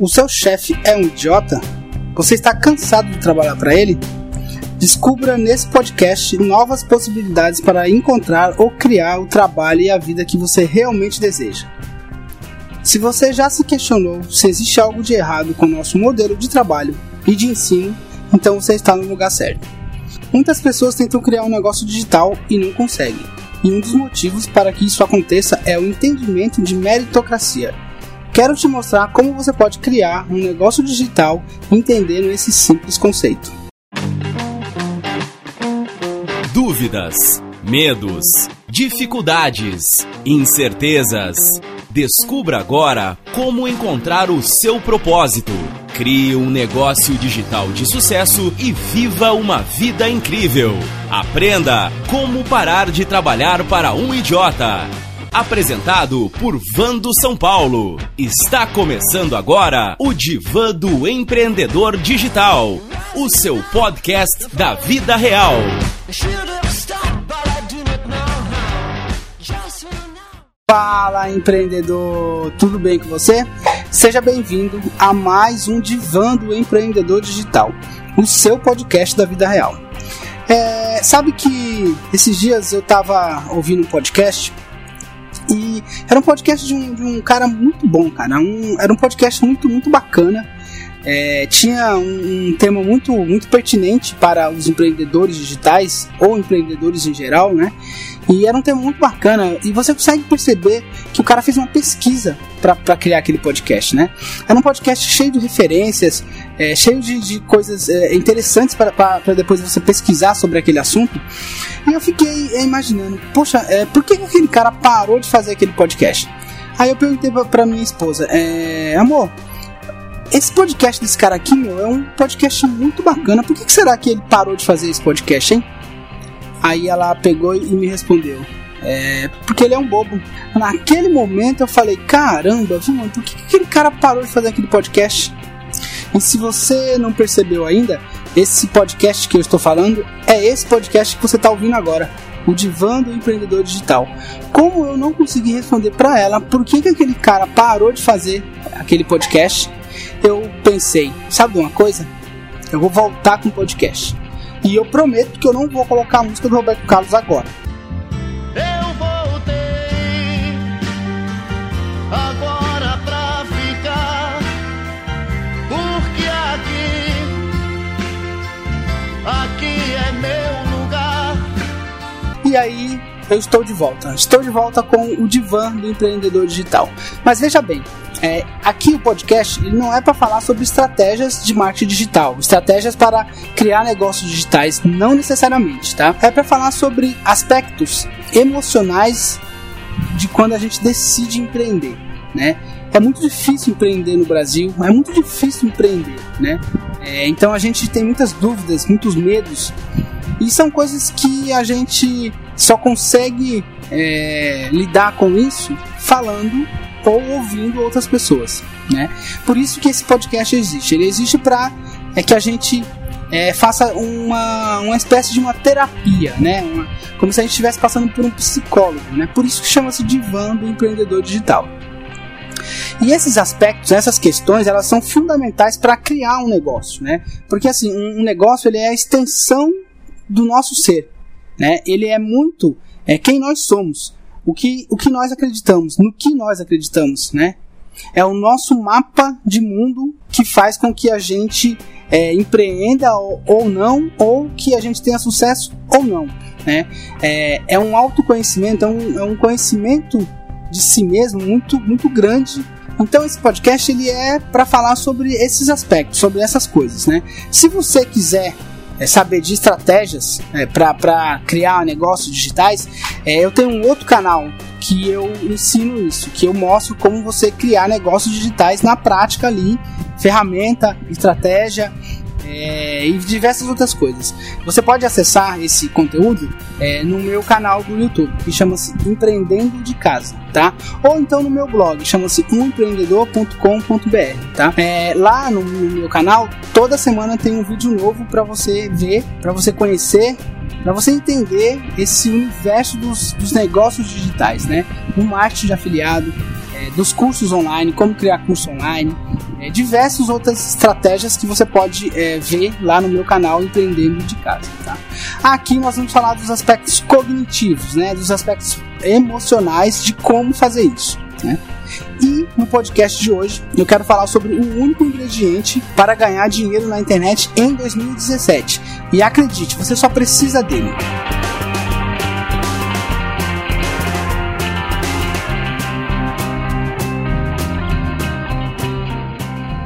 O seu chefe é um idiota? Você está cansado de trabalhar para ele? Descubra nesse podcast novas possibilidades para encontrar ou criar o trabalho e a vida que você realmente deseja. Se você já se questionou se existe algo de errado com o nosso modelo de trabalho e de ensino, então você está no lugar certo. Muitas pessoas tentam criar um negócio digital e não conseguem. E um dos motivos para que isso aconteça é o entendimento de meritocracia. Quero te mostrar como você pode criar um negócio digital entendendo esse simples conceito. Dúvidas, medos, dificuldades, incertezas. Descubra agora como encontrar o seu propósito. Crie um negócio digital de sucesso e viva uma vida incrível. Aprenda como parar de trabalhar para um idiota. Apresentado por Vando São Paulo. Está começando agora o Divã do Empreendedor Digital, o seu podcast da vida real. Fala empreendedor, tudo bem com você? Seja bem-vindo a mais um Divã do Empreendedor Digital, o seu podcast da vida real. É, sabe que esses dias eu estava ouvindo um podcast e era um podcast de um, de um cara muito bom, cara. Um, era um podcast muito, muito bacana. É, tinha um, um, tema muito, muito pertinente para os empreendedores digitais ou empreendedores em geral, né? E era um tema muito bacana. E você consegue perceber que o cara fez uma pesquisa para criar aquele podcast, né? Era um podcast cheio de referências, é, cheio de, de coisas é, interessantes para depois você pesquisar sobre aquele assunto. E eu fiquei é, imaginando, poxa, é, por que aquele cara parou de fazer aquele podcast? Aí eu perguntei para minha esposa, é, amor, esse podcast desse cara aqui, meu, é um podcast muito bacana. Por que, que será que ele parou de fazer esse podcast, hein? Aí ela pegou e me respondeu. É, porque ele é um bobo. Naquele momento eu falei, caramba, viu, por que aquele cara parou de fazer aquele podcast? E se você não percebeu ainda, esse podcast que eu estou falando é esse podcast que você está ouvindo agora, o Divã do Empreendedor Digital. Como eu não consegui responder para ela por que, que aquele cara parou de fazer aquele podcast, eu pensei, sabe de uma coisa? Eu vou voltar com o podcast. E eu prometo que eu não vou colocar a música do Roberto Carlos agora. Eu voltei agora pra ficar, porque aqui, aqui é meu lugar. E aí, eu estou de volta. Estou de volta com o divã do empreendedor digital. Mas veja bem, é, aqui o podcast ele não é para falar sobre estratégias de marketing digital, estratégias para criar negócios digitais, não necessariamente, tá? É para falar sobre aspectos emocionais de quando a gente decide empreender, né? É muito difícil empreender no Brasil, é muito difícil empreender, né? É, então a gente tem muitas dúvidas, muitos medos, e são coisas que a gente só consegue é, lidar com isso falando ou ouvindo outras pessoas, né? Por isso que esse podcast existe. Ele existe para é que a gente é, faça uma, uma espécie de uma terapia, né? Uma, como se a gente estivesse passando por um psicólogo, né? Por isso que chama-se divã do empreendedor digital. E esses aspectos, essas questões, elas são fundamentais para criar um negócio, né? Porque assim, um, um negócio ele é a extensão do nosso ser, né? Ele é muito é quem nós somos o que, o que nós acreditamos, no que nós acreditamos, né? É o nosso mapa de mundo que faz com que a gente é, empreenda ou, ou, não, ou que a gente tenha sucesso ou não. Né? É, é um autoconhecimento, é um, é um conhecimento de si mesmo muito, muito grande. Então esse podcast ele é para falar sobre esses aspectos, sobre essas coisas, né? Se você quiser é, saber de estratégias é, para criar negócios digitais, é, eu tenho um outro canal que eu ensino isso, que eu mostro como você criar negócios digitais na prática ali, ferramenta, estratégia, é, e diversas outras coisas. Você pode acessar esse conteúdo é, no meu canal do YouTube, que chama-se Empreendendo de Casa, tá? Ou então no meu blog, chama-se umempreendedor.com.br, tá? É, lá no, no meu canal, toda semana tem um vídeo novo para você ver, para você conhecer para você entender esse universo dos, dos negócios digitais, né? O marketing de afiliado, é, dos cursos online, como criar curso online, é, diversas outras estratégias que você pode é, ver lá no meu canal Empreendendo de Casa. Tá? Aqui nós vamos falar dos aspectos cognitivos, né, dos aspectos emocionais de como fazer isso. Né? E no podcast de hoje eu quero falar sobre o único ingrediente para ganhar dinheiro na internet em 2017. E acredite, você só precisa dele.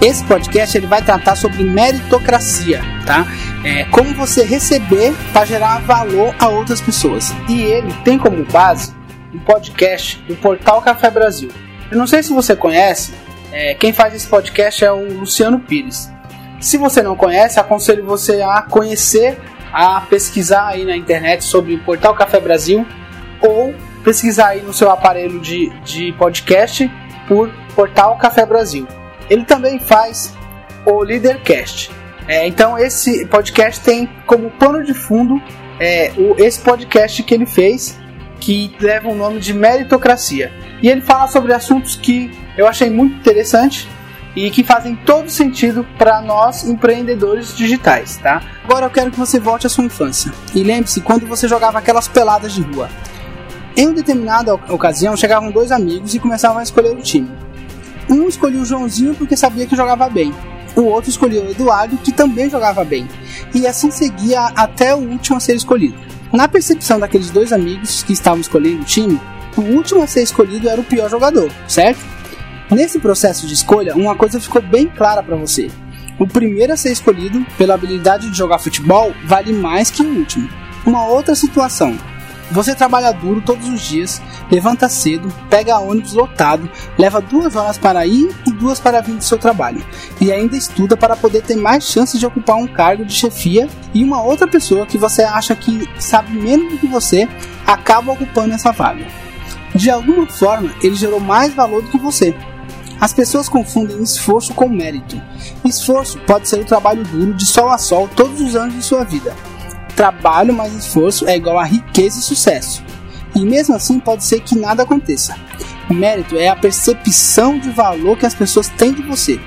Esse podcast ele vai tratar sobre meritocracia, tá? É, como você receber para gerar valor a outras pessoas. E ele tem como base um podcast do portal Café Brasil. Eu não sei se você conhece, é, quem faz esse podcast é o Luciano Pires. Se você não conhece, aconselho você a conhecer, a pesquisar aí na internet sobre o portal Café Brasil ou pesquisar aí no seu aparelho de, de podcast por Portal Café Brasil. Ele também faz o Leadercast. É, então esse podcast tem como pano de fundo é, o, esse podcast que ele fez, que leva o nome de Meritocracia. E ele fala sobre assuntos que eu achei muito interessante e que fazem todo sentido para nós empreendedores digitais, tá? Agora eu quero que você volte à sua infância. E lembre-se quando você jogava aquelas peladas de rua. Em determinada ocasião, chegavam dois amigos e começavam a escolher o time. Um escolheu o Joãozinho porque sabia que jogava bem. O outro escolheu o Eduardo, que também jogava bem. E assim seguia até o último a ser escolhido. Na percepção daqueles dois amigos que estavam escolhendo o time, o último a ser escolhido era o pior jogador, certo? Nesse processo de escolha, uma coisa ficou bem clara para você. O primeiro a ser escolhido pela habilidade de jogar futebol vale mais que o último. Uma outra situação, você trabalha duro todos os dias, levanta cedo, pega ônibus lotado, leva duas horas para ir e duas para vir do seu trabalho, e ainda estuda para poder ter mais chances de ocupar um cargo de chefia e uma outra pessoa que você acha que sabe menos do que você acaba ocupando essa vaga. De alguma forma, ele gerou mais valor do que você. As pessoas confundem esforço com mérito. Esforço pode ser o trabalho duro de sol a sol todos os anos de sua vida trabalho mais esforço é igual a riqueza e sucesso. E mesmo assim pode ser que nada aconteça. Mérito é a percepção de valor que as pessoas têm de você.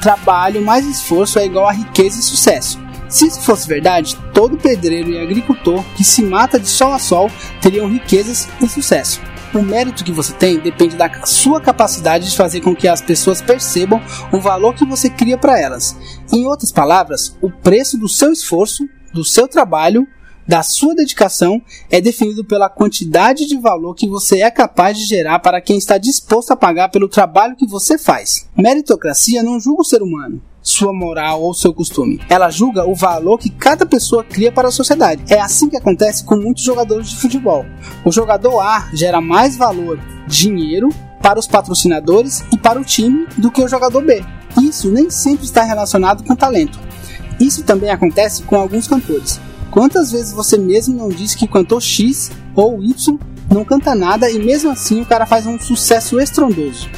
Trabalho mais esforço é igual a riqueza e sucesso. Se isso fosse verdade, todo pedreiro e agricultor que se mata de sol a sol teriam riquezas e sucesso. O mérito que você tem depende da sua capacidade de fazer com que as pessoas percebam o valor que você cria para elas. Em outras palavras, o preço do seu esforço do seu trabalho, da sua dedicação, é definido pela quantidade de valor que você é capaz de gerar para quem está disposto a pagar pelo trabalho que você faz. Meritocracia não julga o ser humano, sua moral ou seu costume. Ela julga o valor que cada pessoa cria para a sociedade. É assim que acontece com muitos jogadores de futebol. O jogador A gera mais valor, dinheiro, para os patrocinadores e para o time do que o jogador B. Isso nem sempre está relacionado com talento. Isso também acontece com alguns cantores. Quantas vezes você mesmo não disse que o cantor X ou Y não canta nada e mesmo assim o cara faz um sucesso estrondoso?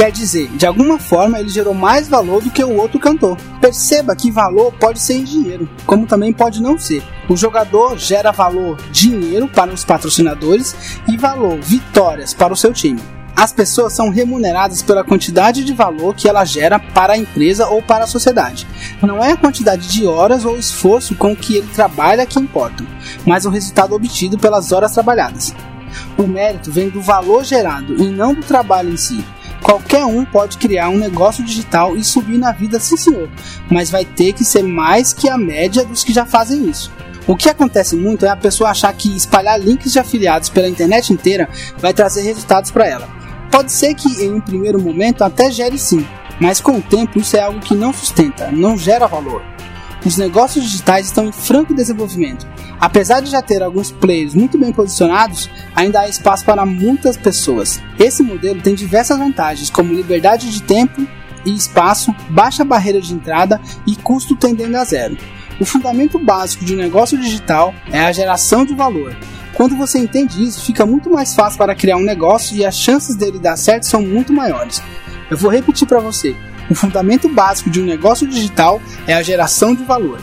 Quer dizer, de alguma forma ele gerou mais valor do que o outro cantor. Perceba que valor pode ser dinheiro, como também pode não ser. O jogador gera valor dinheiro para os patrocinadores e valor vitórias para o seu time. As pessoas são remuneradas pela quantidade de valor que ela gera para a empresa ou para a sociedade. Não é a quantidade de horas ou esforço com que ele trabalha que importa, mas o resultado obtido pelas horas trabalhadas. O mérito vem do valor gerado e não do trabalho em si. Qualquer um pode criar um negócio digital e subir na vida, sim senhor, mas vai ter que ser mais que a média dos que já fazem isso. O que acontece muito é a pessoa achar que espalhar links de afiliados pela internet inteira vai trazer resultados para ela. Pode ser que em um primeiro momento até gere sim, mas com o tempo isso é algo que não sustenta, não gera valor. Os negócios digitais estão em franco desenvolvimento. Apesar de já ter alguns players muito bem posicionados, ainda há espaço para muitas pessoas. Esse modelo tem diversas vantagens, como liberdade de tempo e espaço, baixa barreira de entrada e custo tendendo a zero. O fundamento básico de um negócio digital é a geração de valor. Quando você entende isso, fica muito mais fácil para criar um negócio e as chances dele dar certo são muito maiores. Eu vou repetir para você. O fundamento básico de um negócio digital é a geração de valor.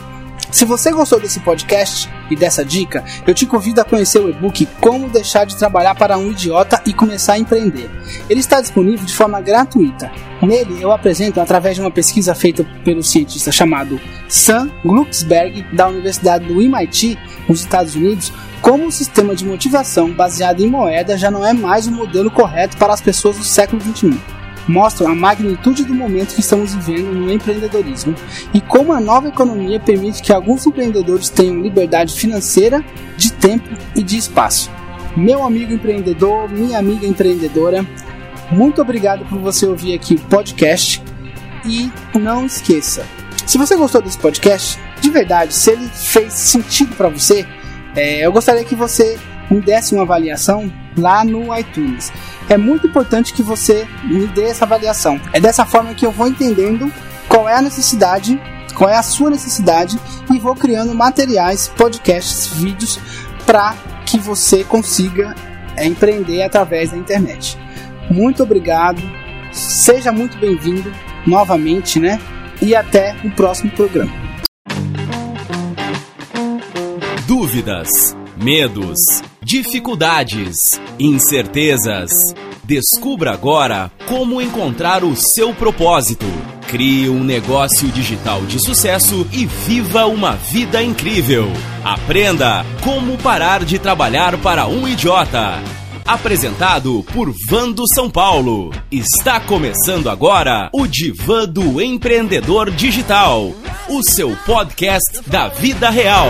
Se você gostou desse podcast e dessa dica, eu te convido a conhecer o e-book Como Deixar de Trabalhar para um Idiota e Começar a Empreender. Ele está disponível de forma gratuita. Nele eu apresento, através de uma pesquisa feita pelo cientista chamado Sam Glucksberg, da Universidade do MIT, nos Estados Unidos, como o sistema de motivação baseado em moeda já não é mais o modelo correto para as pessoas do século XXI mostram a magnitude do momento que estamos vivendo no empreendedorismo e como a nova economia permite que alguns empreendedores tenham liberdade financeira, de tempo e de espaço. Meu amigo empreendedor, minha amiga empreendedora, muito obrigado por você ouvir aqui o podcast e não esqueça, se você gostou desse podcast, de verdade, se ele fez sentido para você, é, eu gostaria que você me desse uma avaliação lá no iTunes. É muito importante que você me dê essa avaliação. É dessa forma que eu vou entendendo qual é a necessidade, qual é a sua necessidade e vou criando materiais, podcasts, vídeos para que você consiga é, empreender através da internet. Muito obrigado, seja muito bem-vindo novamente, né? E até o próximo programa. Dúvidas, medos, dificuldades, incertezas. Descubra agora como encontrar o seu propósito. Crie um negócio digital de sucesso e viva uma vida incrível. Aprenda como parar de trabalhar para um idiota. Apresentado por Vando São Paulo. Está começando agora o Divã do Empreendedor Digital, o seu podcast da vida real.